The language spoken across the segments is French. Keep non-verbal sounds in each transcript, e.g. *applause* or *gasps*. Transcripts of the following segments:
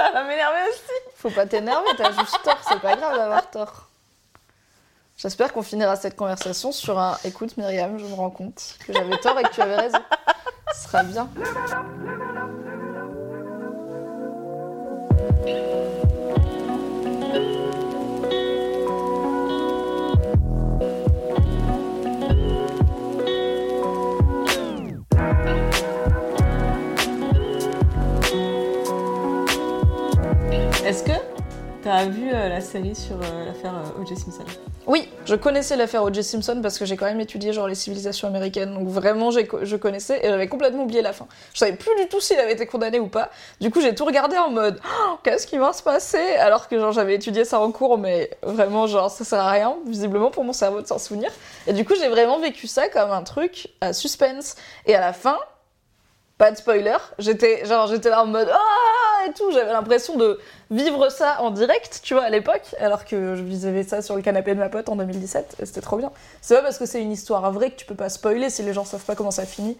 Ça va m'énerver aussi. Faut pas t'énerver, t'as juste tort, c'est pas grave d'avoir tort. J'espère qu'on finira cette conversation sur un écoute Myriam, je me rends compte que j'avais tort et que tu avais raison. Ce sera bien. T'as vu euh, la série sur euh, l'affaire euh, O.J. Simpson Oui, je connaissais l'affaire O.J. Simpson parce que j'ai quand même étudié genre les civilisations américaines, donc vraiment je connaissais et j'avais complètement oublié la fin. Je savais plus du tout s'il avait été condamné ou pas. Du coup j'ai tout regardé en mode Oh, qu'est-ce qui va se passer? Alors que genre j'avais étudié ça en cours mais vraiment genre ça sert à rien visiblement pour mon cerveau de s'en souvenir. Et du coup j'ai vraiment vécu ça comme un truc à suspense et à la fin pas de spoiler, j'étais genre j'étais là en mode ah et tout, j'avais l'impression de vivre ça en direct, tu vois, à l'époque, alors que je vivais ça sur le canapé de ma pote en 2017, et c'était trop bien. C'est pas parce que c'est une histoire vraie que tu peux pas spoiler si les gens savent pas comment ça finit.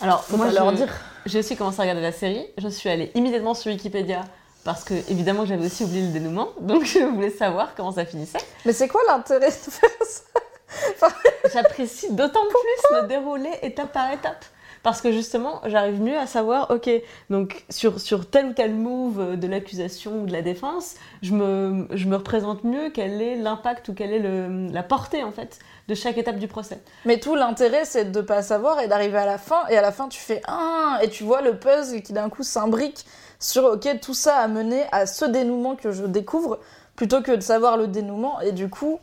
Alors, Faut moi, pas je- leur dire. J'ai aussi commencé à regarder la série. Je suis allée immédiatement sur Wikipédia parce que, évidemment, j'avais aussi oublié le dénouement. *laughs* Donc, je voulais savoir comment ça finissait. Mais c'est quoi l'intérêt de faire ça? J'apprécie d'autant plus le déroulé étape par étape. Parce que justement, j'arrive mieux à savoir, ok, donc sur, sur tel ou tel move de l'accusation ou de la défense, je me, représente mieux quel est l'impact ou quelle est la portée en fait de chaque étape du procès. Mais tout l'intérêt, c'est de pas savoir et d'arriver à la fin, et à la fin, tu fais un, et tu vois le puzzle qui d'un coup s'imbrique sur, ok, tout ça a mené à ce dénouement que je découvre, plutôt que de savoir le dénouement, et du coup,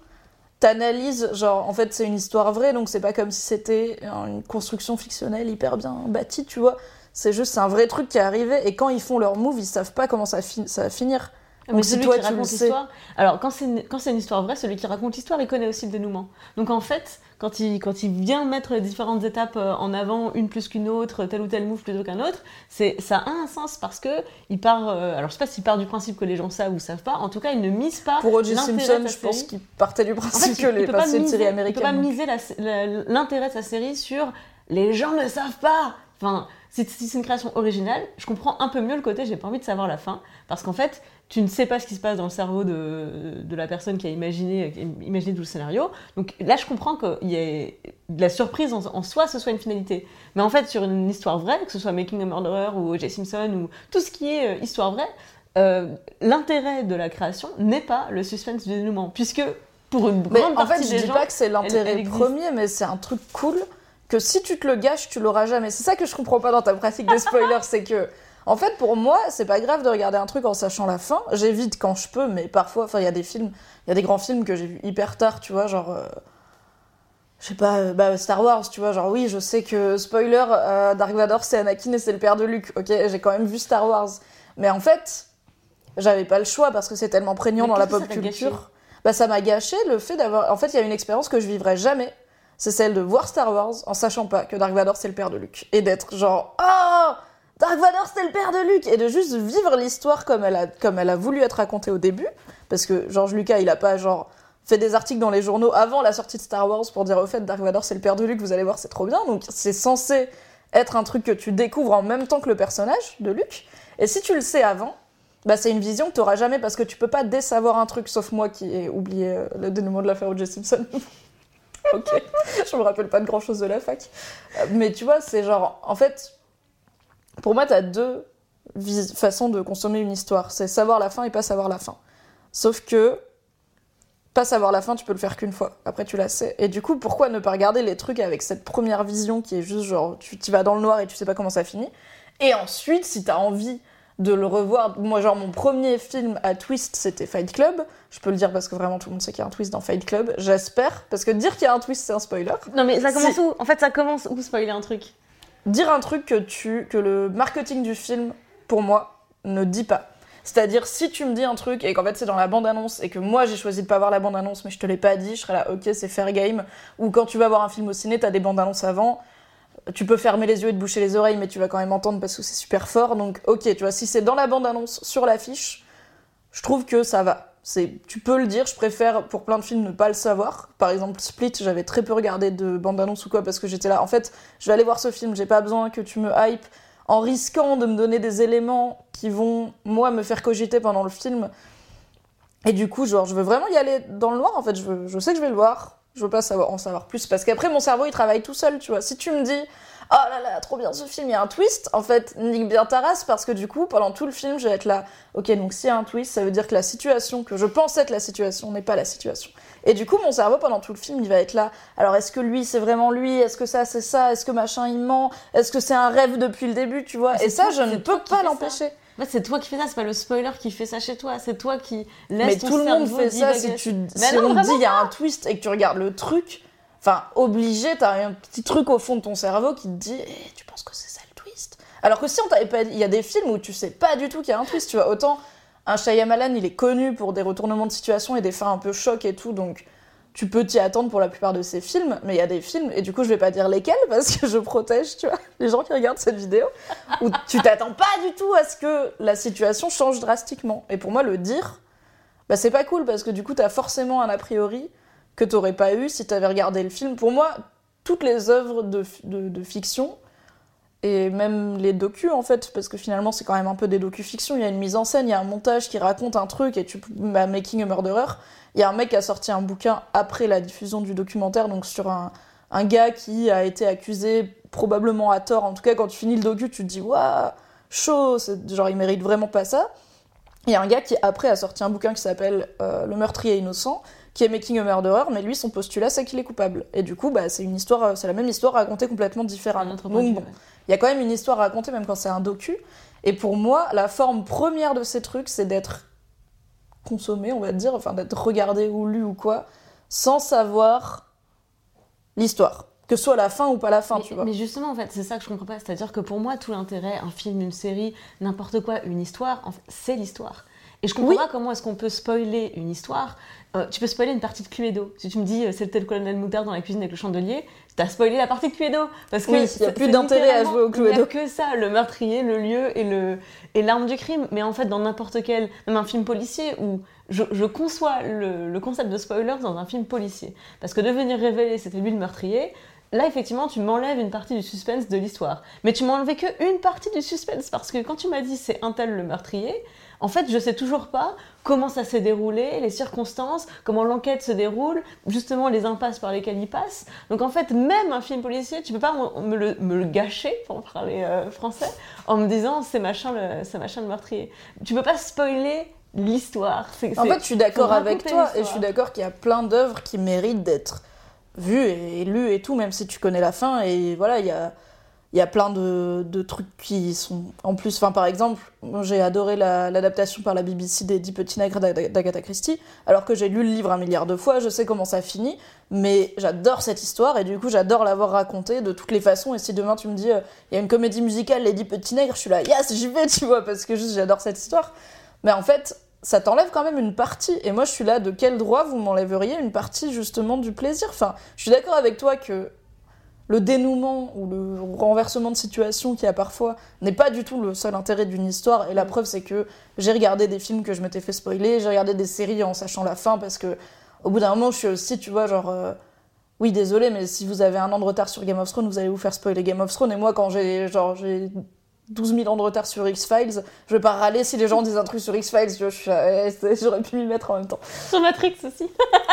t'analyses, genre, en fait, c'est une histoire vraie, donc c'est pas comme si c'était une construction fictionnelle hyper bien bâtie, tu vois. C'est juste, c'est un vrai truc qui est arrivé, et quand ils font leur move, ils savent pas comment ça, fi- ça va finir. Mais Donc si celui toi, qui tu raconte sais- l'histoire. Alors, quand c'est une, quand c'est une histoire vraie, celui qui raconte l'histoire, il connaît aussi le dénouement. Donc, en fait, quand il, quand il vient mettre différentes étapes euh, en avant, une plus qu'une autre, tel ou tel move plutôt qu'un autre, c'est, ça a un sens parce que il part. euh, alors, je sais pas s'il part du principe que les gens savent ou savent pas. En tout cas, il ne mise pas. Pour O.J. Simpson, je pense qu'il partait du En principe fait, que les pas miser, il peut pas miser l'intérêt de sa série sur les gens ne savent pas. Enfin, si, si c'est une création originale, je comprends un peu mieux le côté j'ai pas envie de savoir la fin parce qu'en fait, tu ne sais pas ce qui se passe dans le cerveau de, de la personne qui a imaginé, qui a imaginé tout le scénario. Donc là, je comprends qu'il y ait de la surprise en, en soi, ce soit une finalité. Mais en fait, sur une histoire vraie, que ce soit Making a Murderer ou O.J. Simpson ou tout ce qui est euh, histoire vraie, euh, l'intérêt de la création n'est pas le suspense du dénouement, puisque pour une Mais grande en partie fait, je des dis gens, pas que c'est l'intérêt premier, mais c'est un truc cool que si tu te le gâches, tu l'auras jamais. C'est ça que je comprends pas dans ta pratique des spoilers, *laughs* c'est que, en fait, pour moi, c'est pas grave de regarder un truc en sachant la fin. J'évite quand je peux, mais parfois, enfin, il y a des films, il y a des grands films que j'ai vus hyper tard, tu vois, genre. euh, Je sais pas, euh, bah, Star Wars, tu vois, genre oui, je sais que, spoiler, euh, Dark Vador c'est Anakin et c'est le père de Luke, ok, j'ai quand même vu Star Wars. Mais en fait, j'avais pas le choix parce que c'est tellement prégnant Mais dans la pop culture. Bah ça m'a gâché le fait d'avoir... En fait, il y a une expérience que je vivrai jamais. C'est celle de voir Star Wars en sachant pas que Dark Vador c'est le père de Luke. Et d'être genre... Oh Dark Vador c'est le père de Luke Et de juste vivre l'histoire comme, elle a, comme elle a voulu être racontée au début. Parce que George Lucas, il a pas genre fait des articles dans les journaux avant la sortie de Star Wars pour dire au fait Dark Vador c'est le père de Luke, vous allez voir c'est trop bien. Donc c'est censé être un truc que tu découvres en même temps que le personnage de Luke. Et si tu le sais avant, bah c'est une vision que tu n'auras jamais parce que tu peux pas désavoir un truc, sauf moi qui ai oublié euh, le dénouement de l'affaire O.J. Simpson. *laughs* *laughs* ok, je me rappelle pas de grand chose de la fac. Euh, Mais tu vois, c'est genre, en fait, pour moi, tu as deux façons de consommer une histoire c'est savoir la fin et pas savoir la fin. Sauf que, pas savoir la fin, tu peux le faire qu'une fois. Après, tu la sais. Et du coup, pourquoi ne pas regarder les trucs avec cette première vision qui est juste genre, tu y vas dans le noir et tu sais pas comment ça finit? Et ensuite, si t'as envie de le revoir, moi, genre, mon premier film à twist, c'était Fight Club. Je peux le dire parce que vraiment tout le monde sait qu'il y a un twist dans Fight Club. J'espère. Parce que dire qu'il y a un twist, c'est un spoiler. Non mais ça commence Si. où? En fait, ça commence où spoiler un truc? Dire un truc que, tu, que le marketing du film, pour moi, ne dit pas. C'est-à-dire, si tu me dis un truc et qu'en fait c'est dans la bande-annonce et que moi j'ai choisi de pas voir la bande-annonce mais je te l'ai pas dit, je serais là, ok, c'est fair game. Ou quand tu vas voir un film au ciné, t'as des bandes-annonces avant, tu peux fermer les yeux et te boucher les oreilles, mais tu vas quand même entendre parce que c'est super fort. Donc, ok, tu vois, si c'est dans la bande-annonce, sur l'affiche, je trouve que ça va. Tu peux le dire, je préfère pour plein de films ne pas le savoir. Par exemple, Split, j'avais très peu regardé de bande-annonce ou quoi parce que j'étais là. En fait, je vais aller voir ce film, j'ai pas besoin que tu me hype en risquant de me donner des éléments qui vont, moi, me faire cogiter pendant le film. Et du coup, genre, je veux vraiment y aller dans le noir, en fait. Je sais que je vais le voir. Je veux pas savoir, en savoir plus. Parce qu'après, mon cerveau, il travaille tout seul, tu vois. Si tu me dis, oh là là, trop bien ce film, il y a un twist, en fait, nique bien ta race, parce que du coup, pendant tout le film, je vais être là, ok, donc s'il y a un twist, ça veut dire que la situation, que je pense être la situation, n'est pas la situation. Et du coup, mon cerveau, pendant tout le film, il va être là. Alors, est-ce que lui, c'est vraiment lui? Est-ce que ça, c'est ça? Est-ce que machin, il ment? Est-ce que c'est un rêve depuis le début, tu vois? Mais Et ça, je ne peux pas l'empêcher. En fait, c'est toi qui fais ça, c'est pas le spoiler qui fait ça chez toi, c'est toi qui laisse Mais ton tout le monde fait ça si, tu, si non, on dit il y a un twist et que tu regardes le truc. Enfin, obligé, t'as un petit truc au fond de ton cerveau qui te dit Eh, Tu penses que c'est ça le twist? Alors que si on t'avait pas. Il y a des films où tu sais pas du tout qu'il y a un twist, tu vois. Autant un Shyamalan, il est connu pour des retournements de situation et des fins un peu chocs et tout, donc tu peux t'y attendre pour la plupart de ses films, mais il y a des films, et du coup je vais pas dire lesquels parce que je protège, tu vois, les gens qui regardent cette vidéo, où tu t'attends pas du tout à ce que la situation change drastiquement. Et pour moi, le dire, bah c'est pas cool parce que du coup t'as forcément un a priori que t'aurais pas eu si t'avais regardé le film. Pour moi, toutes les œuvres de, de, de fiction, et même les docus en fait, parce que finalement c'est quand même un peu des docu-fictions, il y a une mise en scène, il y a un montage qui raconte un truc, et tu bah, Making a Murderer, il y a un mec qui a sorti un bouquin après la diffusion du documentaire, donc sur un, un gars qui a été accusé probablement à tort, en tout cas quand tu finis le docu tu te dis waouh, chaud, genre il mérite vraiment pas ça. Il y a un gars qui après a sorti un bouquin qui s'appelle euh, Le meurtrier innocent, qui est Making a Murderer, mais lui son postulat c'est qu'il est coupable. Et du coup bah c'est une histoire, euh, c'est la même histoire racontée complètement différemment. Donc bon, ouais. Il y a quand même une histoire à raconter même quand c'est un docu. Et pour moi, la forme première de ces trucs, c'est d'être consommé, on va dire, enfin d'être regardé ou lu ou quoi, sans savoir l'histoire. Que ce soit la fin ou pas la fin, mais, tu vois. mais justement, en fait, c'est ça que je comprends pas. C'est-à-dire que pour moi, tout l'intérêt, un film, une série, n'importe quoi, une histoire, en fait, c'est l'histoire. Et je comprends Oui. pas comment est-ce qu'on peut spoiler une histoire. Euh, tu peux spoiler une partie de Cluedo. Si tu me dis euh, c'était le colonel Moutarde dans la cuisine avec le chandelier, t'as spoilé la partie de Cluedo. Parce que Oui, y a c'est- plus c'est d'intérêt à jouer au littéralement- Il y Cluedo. a que ça, le meurtrier, le lieu et le et l'arme du crime. Mais en fait, dans n'importe quel, même un film policier où je, je conçois le, le concept de spoiler dans un film policier. Parce que de venir révéler c'était lui le meurtrier, Là, effectivement, tu m'enlèves une partie du suspense de l'histoire. Mais tu enlevé que une partie du suspense, parce que quand tu m'as dit c'est un tel le meurtrier, en fait, je sais toujours pas comment ça s'est déroulé, les circonstances, comment l'enquête se déroule, justement les impasses par lesquelles il passe. Donc en fait, même un film policier, tu peux pas me le, me le gâcher, pour parler euh, français, en me disant c'est machin le, c'est machin le meurtrier. Tu peux pas spoiler l'histoire. En fait, je suis d'accord avec toi et je suis d'accord qu'il y a plein d'œuvres qui méritent d'être vues et lues et tout, même si tu connais la fin. Et voilà, il y a, il y a plein de, trucs qui sont en plus. Enfin, par exemple, j'ai adoré la- l'adaptation par la BBC des Dix Petits Nègres d'Ag- d'Agatha Christie, alors que j'ai lu le livre un milliard de fois, je sais comment ça finit, mais j'adore cette histoire et du coup, j'adore l'avoir racontée de toutes les façons. Et si demain tu me dis, euh, il y a une comédie musicale, Les Dix Petits Nègres, je suis là, yes, j'y vais, tu vois, parce que juste j'adore cette histoire. Mais en fait, ça t'enlève quand même une partie. Et moi, je suis là, de quel droit vous m'enlèveriez une partie justement du plaisir? Enfin, je suis d'accord avec toi que le dénouement ou le renversement de situation qu'il y a parfois n'est pas du tout le seul intérêt d'une histoire. Et la preuve, c'est que j'ai regardé des films que je m'étais fait spoiler, j'ai regardé des séries en sachant la fin parce que au bout d'un moment, je suis aussi, tu vois, genre. euh, oui, désolé, mais si vous avez un an de retard sur Game of Thrones, vous allez vous faire spoiler Game of Thrones. Et moi, quand j'ai genre j'ai 12 000 ans de retard sur X-Files, je vais pas râler si les gens disent un truc sur X-Files. eh, *laughs* J'aurais pu m'y mettre en même temps. Sur Matrix aussi.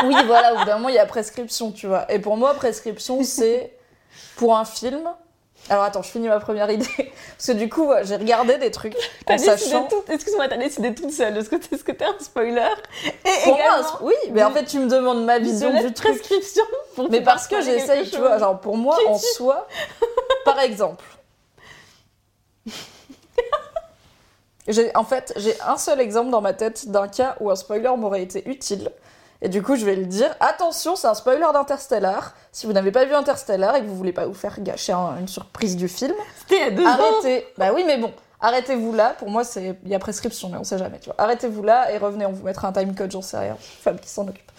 Oui, voilà, au bout d'un moment, il y a prescription, tu vois. Et pour moi, prescription, c'est *laughs* pour un film. Alors attends, je finis ma première idée. *laughs* Parce que du coup, j'ai regardé des trucs en sachant. tout. Excuse-moi, t'as décidé toute seule. Est-ce que t'es un spoiler Et Pour moi, oui, mais en fait, tu me demandes ma vision de du truc. prescription. pour Mais parce que j'essaye, tu vois, genre pour moi, en soi, *laughs* par exemple. *laughs* En fait, j'ai un seul exemple dans ma tête d'un cas où un spoiler m'aurait été utile. Et du coup, je vais le dire. Attention, c'est un spoiler d'Interstellar. Si vous n'avez pas vu Interstellar et que vous voulez pas vous faire gâcher un- une surprise du film, C'était deux ans. arrêtez. Bah oui, mais bon, arrêtez-vous là. Pour moi, c'est il y a prescription, mais on sait jamais. Tu vois. Arrêtez-vous là et revenez. On vous mettra un time code, j'en sais rien. Femme qui s'en occupe.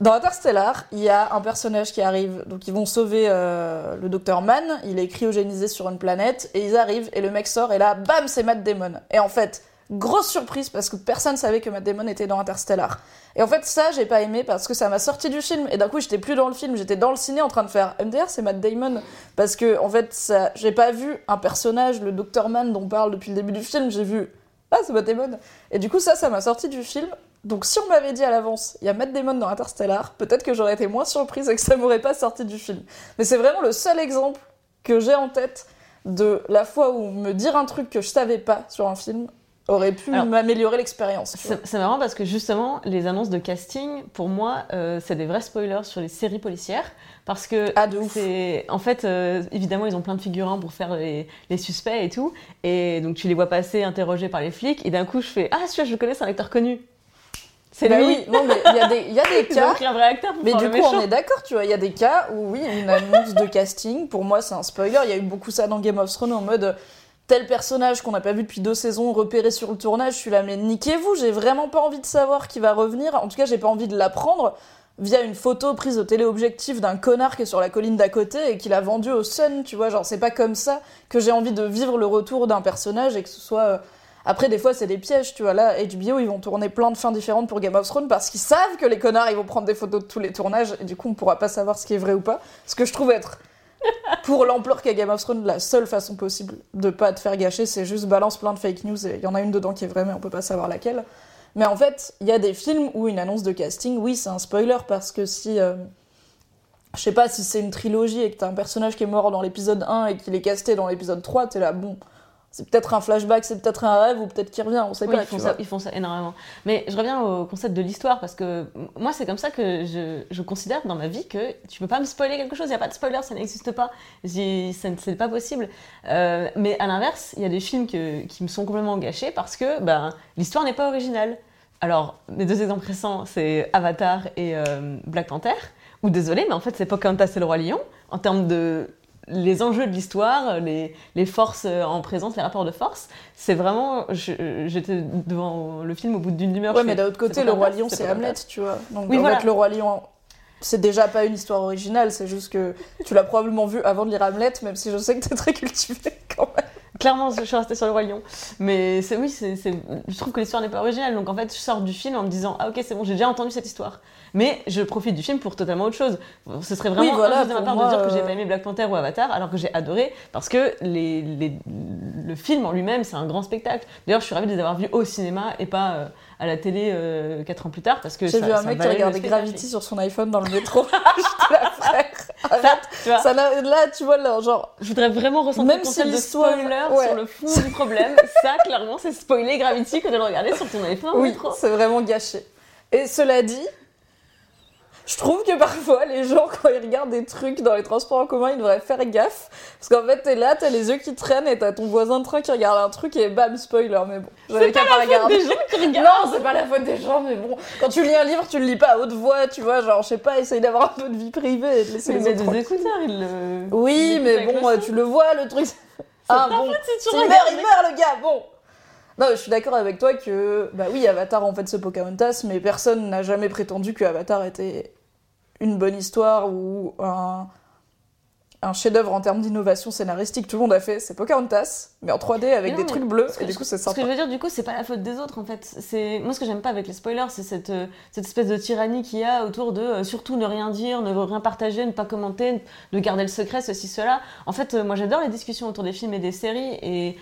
Dans Interstellar, il y a un personnage qui arrive. Donc ils vont sauver euh, le docteur Mann. Il est cryogénisé sur une planète et ils arrivent et le mec sort et là, bam, c'est Matt Damon. Et en fait, grosse surprise parce que personne savait que Matt Damon était dans Interstellar. Et en fait, ça, j'ai pas aimé parce que ça m'a sorti du film. Et d'un coup, j'étais plus dans le film, j'étais dans le ciné en train de faire MDR, c'est Matt Damon. Parce que, en fait, ça, j'ai pas vu un personnage, le Dr. Man dont on parle depuis le début du film, j'ai vu Ah, c'est Matt Damon. Et du coup, ça, ça m'a sorti du film. Donc, si on m'avait dit à l'avance, il y a Matt Damon dans Interstellar, peut-être que j'aurais été moins surprise et que ça m'aurait pas sorti du film. Mais c'est vraiment le seul exemple que j'ai en tête de la fois où me dire un truc que je savais pas sur un film aurait pu m'améliorer l'expérience. C'est marrant parce que justement, les annonces de casting, pour moi, euh, c'est des vrais spoilers sur les séries policières. Parce que Ah, c'est. En fait, euh, évidemment, ils ont plein de figurants pour faire les, les suspects et tout. Et donc, tu les vois passer, interrogés par les flics. Et d'un coup, je fais Ah, celui-là, je le connais, c'est un acteur connu. C'est Bah lui. oui, non, mais il y a des, il y a des *laughs* cas. un vrai acteur pour Mais du coup, méchant. on est d'accord, tu vois, il y a des cas où oui, une annonce de casting, pour moi, c'est un spoiler. Il y a eu beaucoup ça dans Game of Thrones en mode tel personnage qu'on n'a pas vu depuis deux saisons repéré sur le tournage. Je suis là, mais niquez-vous, j'ai vraiment pas envie de savoir qui va revenir. En tout cas, j'ai pas envie de l'apprendre via une photo prise au téléobjectif d'un connard qui est sur la colline d'à côté et qu'il a vendu au Sun, tu vois. Genre, c'est pas comme ça que j'ai envie de vivre le retour d'un personnage et que ce soit. euh, Après, des fois, c'est des pièges, tu vois. Là, HBO, ils vont tourner plein de fins différentes pour Game of Thrones parce qu'ils savent que les connards, ils vont prendre des photos de tous les tournages et du coup, on pourra pas savoir ce qui est vrai ou pas. Ce que je trouve être, *laughs* pour l'ampleur qu'a Game of Thrones, la seule façon possible de pas te faire gâcher, c'est juste balance plein de fake news il y en a une dedans qui est vraie, mais on peut pas savoir laquelle. Mais en fait, il y a des films où une annonce de casting, oui, c'est un spoiler parce que si. euh, je sais pas si c'est une trilogie et que t'as un personnage qui est mort dans l'épisode 1 et qu'il est casté dans l'épisode 3, t'es là, bon, c'est peut-être un flashback, c'est peut-être un rêve ou peut-être qu'il revient, on sait Oui, pas. ils font, ça, vois. ils font ça énormément. Mais je reviens au concept de l'histoire parce que moi, c'est comme ça que je, je considère dans ma vie que tu peux pas me spoiler quelque chose. Il n'y a pas de spoiler, ça n'existe pas. C'est pas possible. Euh, mais à l'inverse, il y a des films que- qui me sont complètement gâchés parce que ben, l'histoire n'est pas originale. Alors, mes deux exemples récents, c'est Avatar et euh, Black Panther. Ou désolé, mais en fait, c'est Pocahontas et le Roi Lion. En termes de les enjeux de l'histoire, les, les forces euh, en présence, les rapports de force, c'est vraiment. J'étais devant le film au bout d'une demi-heure. Ouais, mais d'un autre côté, le Roi Lion, c'est. Hamlet, tu vois. Donc Oui, en voilà. fait, le Roi Lion, c'est déjà pas une histoire originale, c'est juste que tu l'as probablement vu avant de lire Hamlet, même si je sais que t'es très cultivé *laughs* quand même. Clairement, je suis restée sur le Roi Lion. Mais c'est oui, c'est c'est- je trouve que l'histoire n'est pas originale. Donc en fait, je sors du film en me disant Ah, ok, c'est bon, j'ai déjà entendu cette histoire. Mais je profite du film pour totalement autre chose. Ce serait vraiment Oui, voilà, de ma part moi, de dire que j'ai euh, pas aimé Black Panther ou Avatar, alors que j'ai adoré, parce que les, les- le film en lui-même, c'est un grand spectacle. D'ailleurs, je suis ravie de les avoir vus au cinéma et pas euh, à la télé euh, 4 ans plus tard, parce que J'ai ça- vu un ça mec qui regardait. Gravity sur son iPhone dans le métro. *laughs* J'étais là, Ça, tu vois, Ça là, tu vois, là, genre, Je voudrais vraiment ressentir Même le si concept de l'histoire- spoiler ouais. sur le fond du *laughs* problème. Ça, clairement, c'est spoiler Gravity que de le regarder sur ton iPhone. oui, c'est vraiment gâché. Et cela dit, je trouve que parfois, les gens, *laughs* quand ils regardent des trucs dans les transports en commun, ils devraient faire gaffe. Parce qu'en fait, t'es là, t'as les yeux qui traînent et t'as ton voisin de train qui regarde un truc et bam, spoiler. Mais bon, j'avais qu'à pas regarder. Des gens qui regardent. Non, c'est pas la faute des gens, mais bon, quand tu lis un livre, tu le lis pas à haute voix, tu vois, genre, je sais pas, essaye d'avoir un peu de vie privée et de laisser Mais les met autres des écouteurs, il le. Oui, mais bon, le euh, tu le vois, le truc. Ah ta bon, si tu il meurt, il mais- meurt, le gars, bon. Je suis d'accord avec toi que, bah oui, Avatar, en fait, c'est Pocahontas, mais personne n'a jamais prétendu que Avatar était une bonne histoire ou un, un chef-d'œuvre en termes d'innovation scénaristique. Tout le monde a fait, c'est Pocahontas, mais en 3D avec non, des trucs bleus, Ce que et du coup, c'est Ce sympa. que je veux dire, du coup, c'est pas la faute des autres, en fait. C'est moi ce que j'aime pas avec les spoilers, c'est cette, euh, cette espèce de tyrannie qu'il y a autour de euh, surtout ne rien dire, ne rien partager, ne pas commenter, de garder le secret, ceci, cela. En fait, euh, moi, j'adore les discussions autour des films et des séries, et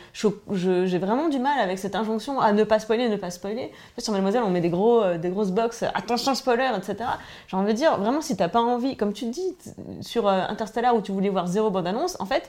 j'ai vraiment du mal avec cette injonction à ne pas spoiler, ne pas spoiler. Sur Mademoiselle, on met des gros, euh, des grosses box, euh, attention spoiler, etc. J'ai envie de dire, vraiment, si t'as pas envie, comme tu dis t- sur Interstellar où tu voulais voir zéro bande annonce, en fait,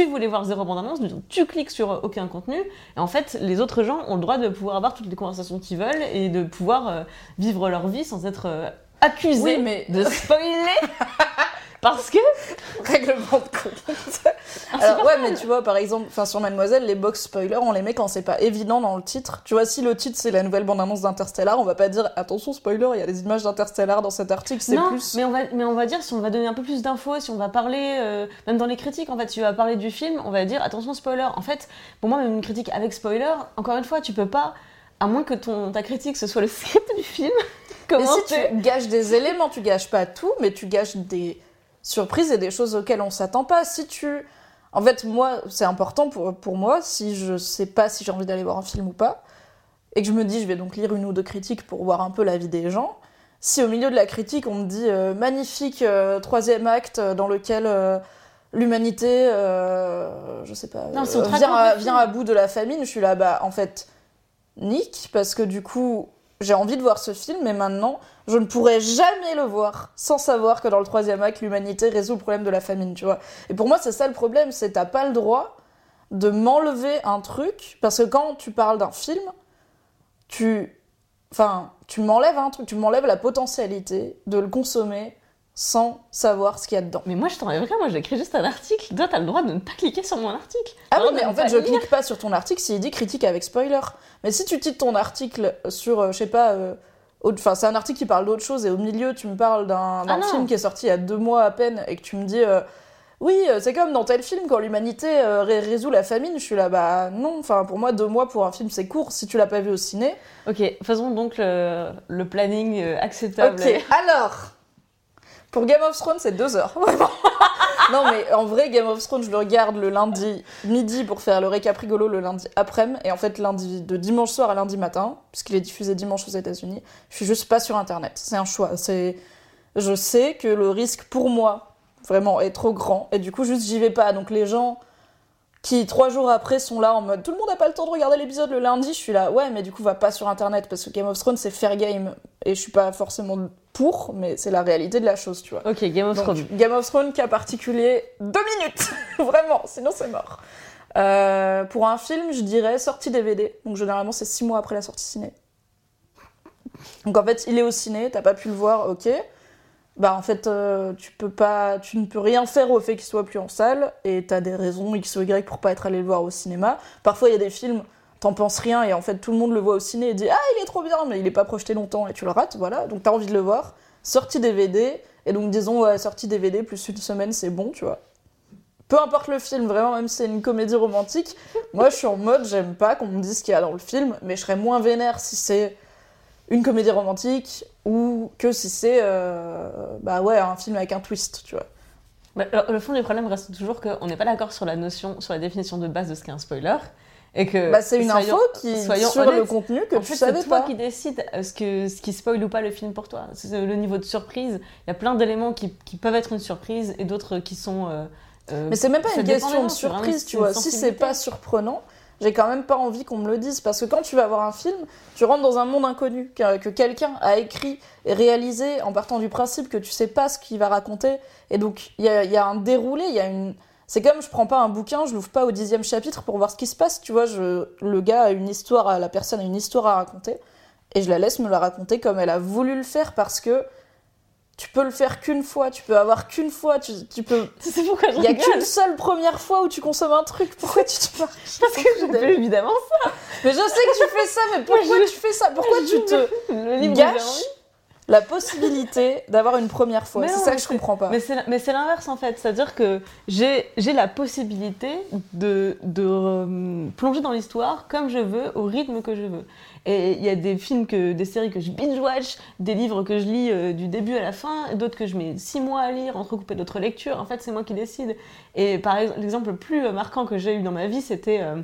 Tu voulais voir zéro bande-annonce, donc tu cliques sur aucun contenu, et en fait, les autres gens ont le droit de pouvoir avoir toutes les conversations qu'ils veulent et de pouvoir euh, vivre leur vie sans être euh, accusés Oui, mais- de *laughs* spoiler. Parce que. Règlement de compte. Alors ouais, mais tu vois, par exemple, enfin sur Mademoiselle, les box spoilers, on les met quand c'est pas évident dans le titre. Tu vois, si le titre c'est la nouvelle bande-annonce d'Interstellar, on va pas dire attention spoiler, il y a des images d'Interstellar dans cet article, c'est plus. mais on, va, mais on va dire, si on va donner un peu plus d'infos, si on va parler, euh, même dans les critiques, en fait, si tu vas parler du film, on va dire attention spoiler. En fait, pour moi, même une critique avec spoiler, encore une fois, tu peux pas, à moins que ton, ta critique ce soit le *laughs* script du film, *laughs* Mais comment si tu gâches des éléments, tu gâches pas tout, mais tu gâches des surprises et des choses auxquelles on s'attend pas. Si tu. En fait, moi, c'est important pour, pour moi, si je sais pas si j'ai envie d'aller voir un film ou pas, et que je me dis, je vais donc lire une ou deux critiques pour voir un peu l'avis des gens. Si au milieu de la critique, on me dit euh, magnifique euh, troisième acte euh, dans lequel euh, l'humanité, je sais pas, Non, vient, à, vient à bout de la famine, je suis là, bah en fait, nique, parce que du coup, j'ai envie de voir ce film, mais maintenant, je ne pourrai jamais le voir sans savoir que dans le troisième acte, l'humanité résout le problème de la famine, tu vois. Et pour moi, c'est ça le problème, c'est t'as pas le droit de m'enlever un truc, parce que quand tu parles d'un film, tu... Enfin, tu m'enlèves un truc, tu m'enlèves la potentialité de le consommer sans savoir ce qu'il y a dedans. Mais moi, je t'enlève rien, moi, j'écris juste un article. Toi, t'as le droit de ne pas cliquer sur mon article. Ah oui, mais en fait, je lire. clique pas sur ton article s'il dit critique avec spoiler. Mais si tu titres ton article sur, euh, je sais pas, euh, enfin, c'est un article qui parle d'autre chose et au milieu, tu me parles d'un Ah film qui est sorti il y a deux mois à peine et que tu me dis, euh, oui, c'est comme dans tel film quand l'humanité ré- résout la famine, je suis là, bah non, enfin, pour moi, deux mois pour un film, c'est court si tu l'as pas vu au ciné. Ok, faisons donc le, le planning acceptable. Ok, alors, pour Game of Thrones, c'est deux heures, *laughs* non, mais en vrai, Game of Thrones, je le regarde le lundi midi pour faire le récap rigolo le lundi après-midi. Et en fait, de dimanche soir à lundi matin, puisqu'il est diffusé dimanche aux États-Unis, je suis juste pas sur Internet. C'est un choix. C'est, je sais que le risque pour moi, vraiment, est trop grand. Et du coup, juste, j'y vais pas. Donc, les gens qui, trois jours après, sont là en mode tout le monde n'a pas le temps de regarder l'épisode le lundi, je suis là, ouais, mais du coup, va pas sur Internet parce que Game of Thrones, c'est fair game. Et je suis pas forcément pour, mais c'est la réalité de la chose, tu vois. Ok, Game of Thrones. Game of Thrones, cas particulier, deux minutes *laughs* Vraiment, sinon c'est mort. Euh, pour un film, je dirais sortie DVD. Donc généralement, c'est six mois après la sortie ciné. Donc en fait, il est au ciné, t'as pas pu le voir, ok. Bah en fait, euh, tu peux pas, tu ne peux rien faire au fait qu'il soit plus en salle, et t'as des raisons X ou Y pour pas être allé le voir au cinéma. Parfois, il y a des films, t'en penses rien, et en fait, tout le monde le voit au ciné et dit Ah, il est trop bien, mais il est pas projeté longtemps, et tu le rates, voilà. Donc t'as envie de le voir. Sortie DVD, et donc disons, ouais, sortie DVD plus une semaine, c'est bon, tu vois. Peu importe le film, vraiment, même si c'est une comédie romantique, moi je suis en mode, j'aime pas qu'on me dise ce qu'il y a dans le film, mais je serais moins vénère si c'est une comédie romantique ou que si c'est euh, bah ouais, un film avec un twist, tu vois. Bah, le, le fond du problème reste toujours qu'on n'est pas d'accord sur la notion, sur la définition de base de ce qu'est un spoiler. Et que, Bah, c'est une soyons- info qui, sur le contenu que en tu savais c'est toi pas. qui décides euh, ce, que, ce qui spoil ou pas le film pour toi. C'est le niveau de surprise. Il y a plein d'éléments qui, qui peuvent être une surprise et d'autres qui sont. euh, euh, Mais c'est même pas une question de surprise, tu vois. Si c'est pas surprenant, j'ai quand même pas envie qu'on me le dise. Parce que quand tu vas voir un film, tu rentres dans un monde inconnu, que, que quelqu'un a écrit et réalisé en partant du principe que tu sais pas ce qu'il va raconter. Et donc, il y a, il y a un déroulé, il y a une. C'est comme je prends pas un bouquin, je l'ouvre pas au dixième chapitre pour voir ce qui se passe, tu vois. Je... Le gars a une histoire, la personne a une histoire à raconter. Et je la laisse me la raconter comme elle a voulu le faire parce que tu peux le faire qu'une fois, tu peux avoir qu'une fois, tu, tu peux *laughs* C'est pourquoi je il y a qu'une seule première fois où tu consommes un truc. Pourquoi tu te marres *laughs* Parce que je fais évidemment Mais je sais que tu fais ça, mais pourquoi je- tu fais ça? Pourquoi tu te ça. Le gâches la possibilité d'avoir une première fois? C'est ça que je comprends pas. Mais c'est l'inverse en fait, c'est-à-dire que j'ai j'ai la possibilité de, de euh, plonger dans l'histoire comme je veux, au rythme que je veux. Et il y a des films, que, des séries que je binge-watch, des livres que je lis euh, du début à la fin, d'autres que je mets six mois à lire, entrecoupés d'autres lectures. En fait, c'est moi qui décide. Et par exemple, l'exemple le plus marquant que j'ai eu dans ma vie, c'était... euh,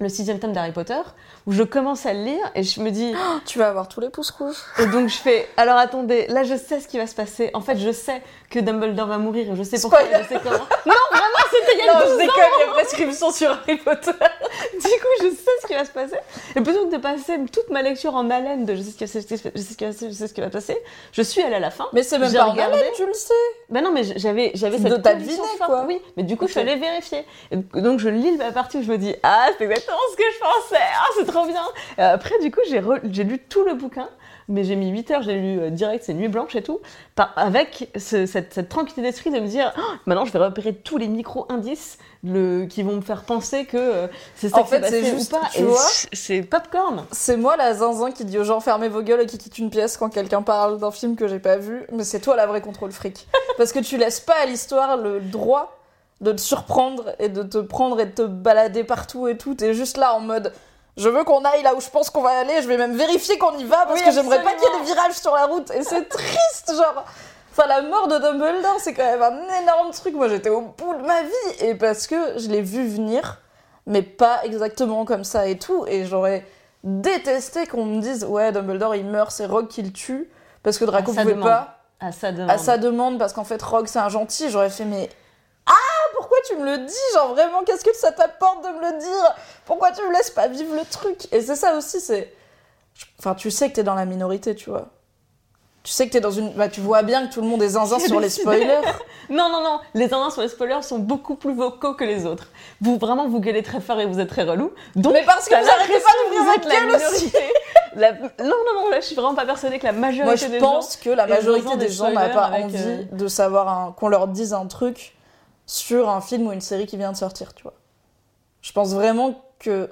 le sixième tome d'Harry Potter, où je commence à le lire et je me dis, *gasps* Tu vas avoir tous les pouces rouges. et donc je fais, alors attendez, là je sais ce qui va se passer. En fait, je sais que Dumbledore va mourir et je sais pourquoi, Spoiler. je sais comment. Non, vraiment, c'était il y a Non, 12 je ans. il y a prescription sur Harry Potter. *laughs* Du coup, je sais ce qui va se passer. Et plutôt que de passer toute ma lecture en haleine de je sais ce qui va, je sais ce qui va, je sais ce qui va passer, je suis allée à la fin. Mais c'est même pas en regardé. haleine, tu le sais. Ben non, mais j'avais j'avais De cette deviné, forte. quoi. Oui, mais du coup, je suis allée vérifier. Et donc, je lis la partie où je me dis Ah, c'est exactement ce que je pensais. Ah, c'est trop bien. Et après, du coup, j'ai re- j'ai lu tout le bouquin. Mais j'ai mis 8 heures, j'ai lu euh, direct, c'est Nuit Blanche et tout, par- avec ce- cette, cette tranquillité d'esprit de me dire Oh, maintenant je vais repérer tous les micro-indices le, qui vont me faire penser que euh, c'est ça En s'est fait, c'est juste, ou pas. tu Et vois, c'est popcorn. C'est moi la zinzin qui dit aux gens fermez vos gueules et qui quitte une pièce quand quelqu'un parle d'un film que j'ai pas vu, mais c'est toi la vraie contrôle fric. *laughs* Parce que tu laisses pas à l'histoire le droit de te surprendre et de te prendre et de te balader partout et tout. T'es juste là en mode je veux qu'on aille là où je pense qu'on va aller, je vais même vérifier qu'on y va parce Oui, que j'aimerais pas qu'il y ait des virages sur la route. Et c'est *laughs* triste, genre. Enfin, la mort de Dumbledore, c'est quand même un énorme truc. Moi, j'étais au bout de ma vie. Et parce que je l'ai vu venir, mais pas exactement comme ça et tout. Et j'aurais détesté qu'on me dise Ouais, Dumbledore, il meurt, c'est Rogue qui le tue. Parce que Draco pouvait demande. pas. À sa demande. À sa demande, parce qu'en fait, Rogue, c'est un gentil. J'aurais fait Mais. Pourquoi tu me le dis Genre, vraiment, qu'est-ce que ça t'apporte de me le dire? Pourquoi tu me laisses pas vivre le truc? Et c'est ça aussi, c'est. Enfin, tu sais que t'es dans la minorité, tu vois. Tu sais que t'es dans une. Bah, tu vois bien que tout le monde est zinzin sur les *laughs* spoilers. Non, non, non, les uns sur les spoilers sont beaucoup plus vocaux que les autres. Vous, vraiment, vous gueulez très fort et vous êtes très relou. Donc, Mais parce que vous arrêtez pas d'ouvrir que vous êtes la minorité. *laughs* La- Non, non, non, là, je suis vraiment pas persuadée que la majorité Moi, je des pense que la majorité des des gens n'a pas envie euh, de savoir un- qu'on leur dise un truc sur un film ou une série qui vient de sortir, tu vois. Je pense vraiment que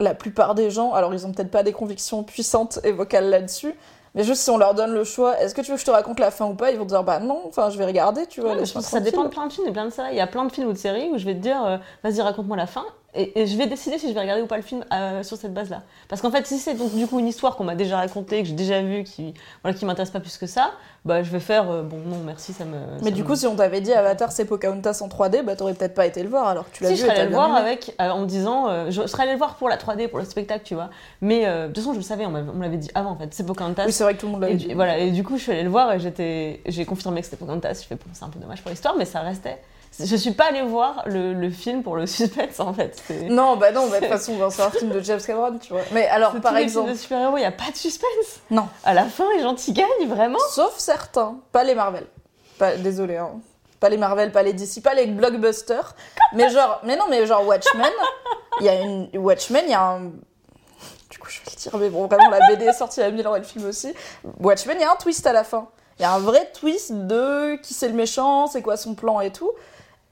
la plupart des gens, alors ils ont peut-être pas des convictions puissantes et vocales là-dessus, mais juste si on leur donne le choix, est-ce que tu veux que je te raconte la fin ou pas Ils vont dire bah non, enfin je vais regarder, tu vois. Ouais, je pense que ça dépend de plein de films et plein de séries. Il y a plein de films ou de séries où je vais te dire, euh, vas-y, raconte-moi la fin. Et, et je vais décider si je vais regarder ou pas le film euh, sur cette base-là. Parce qu'en fait, si c'est donc du coup une histoire qu'on m'a déjà racontée, que j'ai déjà vue, qui voilà, qui m'intéresse pas plus que ça, bah je vais faire, euh, bon, non, merci, ça me. Mais ça du me- coup, si on t'avait dit Avatar c'est Pocahontas en 3D, bah t'aurais peut-être pas été le voir alors que tu l'as Si vu je et serais t'as allée le voir avec, euh, en me disant, euh, je serais allée le voir pour la 3D, pour le spectacle, tu vois. Mais euh, de toute façon, je le savais, on me l'avait dit avant en fait, c'est Pocahontas. Oui, c'est vrai que tout le monde l'avait dit. voilà, et du coup, je suis allée le voir et j'étais, j'ai confirmé que c'était Pocahontas. Je fais, bon, c'est un peu dommage pour l'histoire, mais ça restait. Je suis pas allée voir le, le film pour le *laughs* suspense en fait. Non, bah non, bah, de toute façon, c'est un film de James Cameron, tu vois. Mais alors, par tous les exemple. films de super-héros, il n'y a pas de suspense. Non. À la fin, les gentils gagnent, vraiment. Sauf certains, pas les Marvel. Pas, désolé, hein. Pas les Marvel, pas les DC, pas les blockbusters. mais genre, mais non, mais genre Watchmen, il y a une Watchmen, il y a un. Du coup, je vais le dire, mais bon, vraiment, la BD est sortie 1000 ans et le film aussi. Watchmen, il y a un twist à la fin. Il y a un vrai twist de qui c'est le méchant, c'est quoi son plan et tout.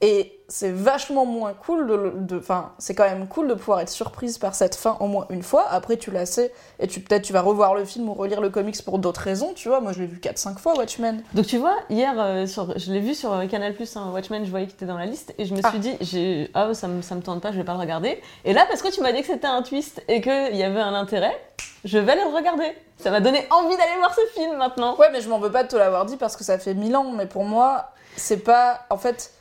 Et c'est vachement moins cool de. Enfin, c'est quand même cool de pouvoir être surprise par cette fin au moins une fois. Après, tu la sais et tu peut-être tu vas revoir le film ou relire le comics pour d'autres raisons, tu vois. Moi, je l'ai vu 4-5 fois, Watchmen. Donc tu vois, hier, euh, sur, je l'ai vu sur euh, Canal+, hein, Watchmen, je voyais qu'il était dans la liste, et je me Ah. suis dit, ah, ça me, ça me tente pas, je vais pas le regarder. Et là, parce que tu m'as dit que c'était un twist et qu'il y avait un intérêt, je vais aller le regarder. Ça m'a donné envie d'aller voir ce film maintenant. Ouais, mais je m'en veux pas de te l'avoir dit parce que ça fait 1000 ans. Mais pour moi, c'est pas. En fait,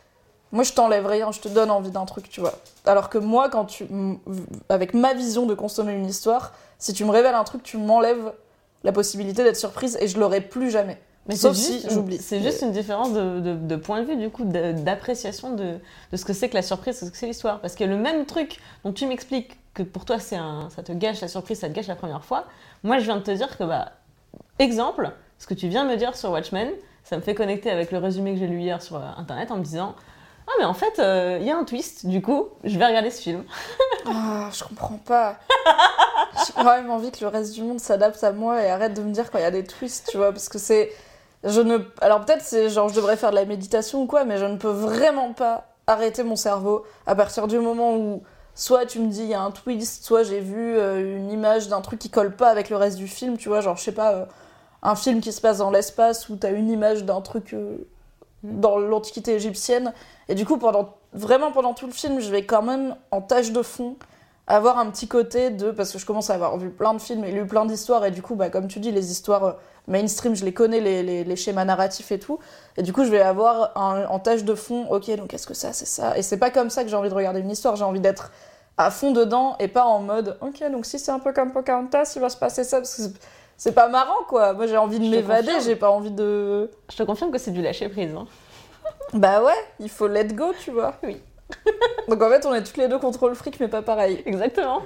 moi, je t'enlève rien, je te donne envie d'un truc, tu vois. Alors que moi, quand tu. Avec ma vision de consommer une histoire, si tu me révèles un truc, tu m'enlèves la possibilité d'être surprise et je l'aurai plus jamais. Mais Sauf c'est si juste, j'oublie. C'est juste une différence de, de- de point de vue, du coup, d'appréciation de, de ce que c'est que la surprise, ce que c'est l'histoire. Parce que le même truc dont tu m'expliques que pour toi, c'est un, ça te gâche la surprise, ça te gâche la première fois, moi, je viens de te dire que, bah, exemple, ce que tu viens de me dire sur Watchmen, ça me fait connecter avec le résumé que j'ai lu hier sur euh, Internet en me disant Ah, mais en fait, euh, il y a un twist, du coup, je vais regarder ce film. Ah, je comprends pas. J'ai quand même envie que le reste du monde s'adapte à moi et arrête de me dire quand il y a des twists, tu vois, parce que c'est. Je ne. Alors peut-être c'est genre je devrais faire de la méditation ou quoi, mais je ne peux vraiment pas arrêter mon cerveau à partir du moment où soit tu me dis il y a un twist, soit j'ai vu euh, une image d'un truc qui colle pas avec le reste du film, tu vois, genre je sais pas, euh, un film qui se passe dans l'espace où t'as une image d'un truc euh, dans l'antiquité égyptienne, et du coup pendant vraiment pendant tout le film, je vais quand même en tâche de fond avoir un petit côté de parce que je commence à avoir vu plein de films et lu plein d'histoires et du coup bah comme tu dis les histoires euh, mainstream je les connais les, les, les schémas narratifs et tout. Et du coup je vais avoir en tâche de fond ok donc qu'est-ce que ça c'est ça? Et c'est pas comme ça que j'ai envie de regarder une histoire j'ai envie d'être à fond dedans et pas en mode ok donc si c'est un peu comme Pocahontas il va se passer ça parce que c'est- pas marrant quoi moi j'ai envie de m'évader j'ai pas envie de Je te confirme que c'est du lâcher prise. hein. *laughs* bah ouais il faut let go tu vois Oui. *laughs* donc en fait on est toutes les deux contre le fric mais pas pareil Exactement.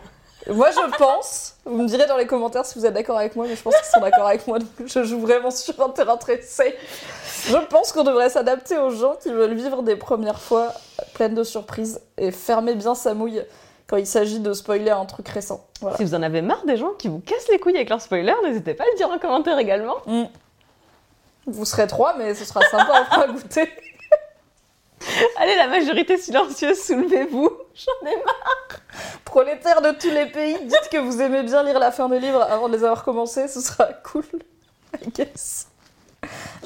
moi je pense vous me direz dans les commentaires si vous êtes d'accord avec moi mais je pense qu'ils sont d'accord avec moi donc je joue vraiment sur un terrain très safe je pense qu'on devrait s'adapter aux gens qui veulent vivre des premières fois pleines de surprises et fermer bien sa mouille quand il s'agit de spoiler un truc récent voilà Si vous en avez marre des gens qui vous cassent les couilles avec leurs spoilers, n'hésitez pas à le dire en commentaire également. Mm. Vous serez trois, mais ce sera sympa, on fera goûter. *laughs* Allez, la majorité silencieuse, soulevez-vous. J'en ai marre. Prolétaires de tous les pays, dites que vous aimez bien lire la fin des livres avant de les avoir commencés, ce sera cool. I guess.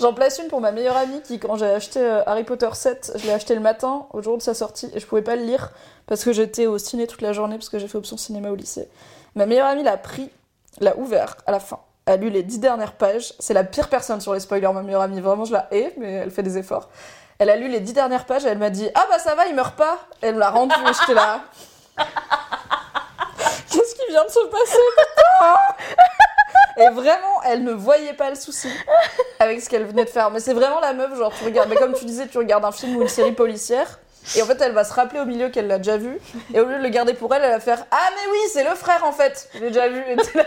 J'en place une pour ma meilleure amie qui, quand j'ai acheté euh, Harry Potter 7, je l'ai acheté le matin, au jour de sa sortie, et je pouvais pas le lire parce que j'étais au ciné toute la journée, parce que j'ai fait option cinéma au lycée. Ma meilleure amie l'a pris, l'a ouvert à la fin, a lu les dix dernières pages. C'est la pire personne sur les spoilers, ma meilleure amie. Vraiment, je la hais, mais elle fait des efforts. Elle a lu les dix dernières pages et elle m'a dit Ah bah ça va, il meurt pas. Elle me l'a rendu et j'étais là. *laughs* Qu'est-ce qui vient de se passer putain? Et vraiment, elle ne voyait pas le souci avec ce qu'elle venait de faire. Mais c'est vraiment la meuf, genre tu regardes, mais comme tu disais, tu regardes un film ou une série policière. Et en fait, elle va se rappeler au milieu qu'elle l'a déjà vu. Et au lieu de le garder pour elle, elle va faire Ah, mais oui, c'est le frère en fait. Je l'ai déjà vu. Et mais-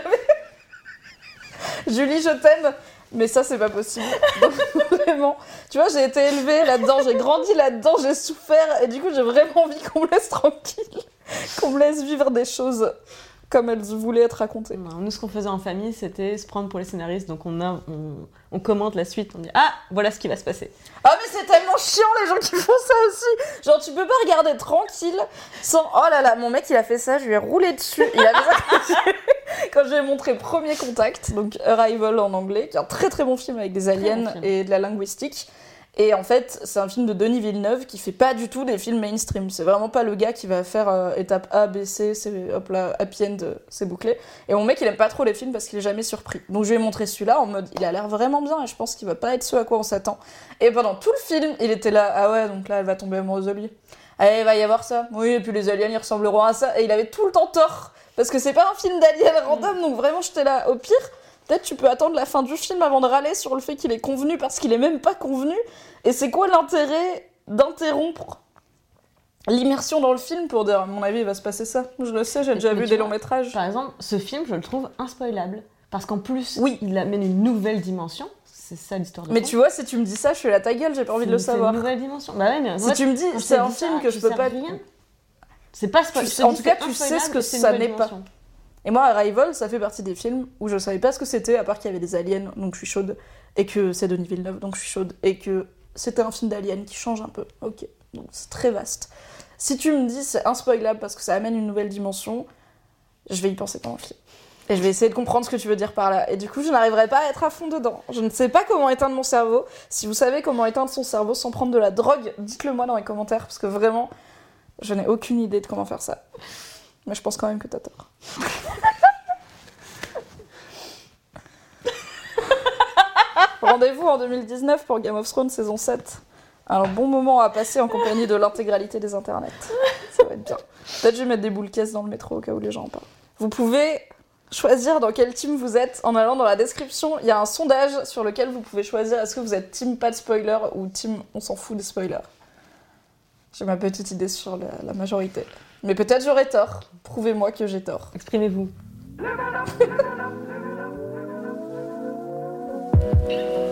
Julie, je t'aime. Mais ça, c'est pas possible. Donc, vraiment. Tu vois, j'ai été élevée là-dedans, j'ai grandi là-dedans, j'ai souffert. Et du coup, j'ai vraiment envie qu'on me laisse tranquille. Qu'on me laisse vivre des choses comme elles voulaient être racontées. Non, Nous, ce qu'on faisait en famille, c'était se prendre pour les scénaristes. Donc, on, a, on, on commente la suite. On dit Ah, voilà ce qui va se passer. Ah mais c'est tellement chiant les gens qui font ça aussi Genre tu peux pas regarder tranquille sans... Oh là là, mon mec il a fait ça, je lui ai roulé dessus. Il a fait ça *laughs* quand j'ai- montré Premier Contact, donc Arrival en anglais, qui est un très très bon film avec des aliens et de la linguistique. Et en fait, c'est un film de Denis Villeneuve qui fait pas du tout des films mainstream. C'est vraiment pas le gars qui va faire euh, étape A, B, C, c'est hop là, happy end, euh, c'est bouclé. Et mon mec, il aime pas trop les films parce qu'il est jamais surpris. Donc je lui ai montré celui-là en mode, il a l'air vraiment bien et je pense qu'il va pas être ce à quoi on s'attend. Et pendant tout le film, il était là, ah ouais, donc là, elle va tomber amoureuse de lui. Allez, il va y avoir ça. Oui, et puis les aliens, ils ressembleront à ça. Et il avait tout le temps tort. Parce que c'est pas un film d'aliens random, donc vraiment, j'étais là. Au pire, peut-être tu peux attendre la fin du film avant de râler sur le fait qu'il est convenu parce qu'il est même pas convenu. Et c'est quoi l'intérêt d'interrompre l'immersion dans le film pour dire, à mon avis, il va se passer ça Je le sais, j'ai déjà vu des longs métrages. Par exemple, ce film, je le trouve inspoilable. Parce qu'en plus, Oui. il amène une nouvelle dimension. C'est ça l'histoire de Mais fond. tu vois, si tu me dis ça, je suis la ta gueule, j'ai pas envie de le C'est- c'est savoir. une nouvelle dimension. Bah ouais, mais Si tu me dis, c'est un film ça, que je peux pas. C'est pas spoil. En tout cas, tu sais ce que ça n'est pas. Et moi, Arrival, ça fait partie des films où je savais pas ce que c'était, à part qu'il y avait des aliens, donc je suis chaude, et que c'est Denis Villeneuve, donc je suis chaude, et que c'était un film d'aliens qui change un peu. Ok, donc c'est très vaste. Si tu me dis c'est inspoilable parce que ça amène une nouvelle dimension, je vais y penser pendant le film. Et je vais essayer de comprendre ce que tu veux dire par là. Et du coup, je n'arriverai pas à être à fond dedans. Je ne sais pas comment éteindre mon cerveau. Si vous savez comment éteindre son cerveau sans prendre de la drogue, dites-le moi dans les commentaires, parce que vraiment, je n'ai aucune idée de comment faire ça. Mais je pense quand même que t'as tort. *laughs* Rendez-vous en 2019 pour Game of Thrones saison 7. Un bon moment à passer en compagnie de l'intégralité des internets. Ça va être bien. Peut-être je vais mettre des boules caisses dans le métro au cas où les gens en parlent. Vous pouvez choisir dans quel team vous êtes en allant dans la description. Il y a un sondage sur lequel vous pouvez choisir est-ce que vous êtes team pas de spoiler ou team on s'en fout des spoilers. J'ai ma petite idée sur la, la majorité. Mais peut-être j'aurai tort. Prouvez-moi que j'ai tort. Exprimez-vous. *laughs*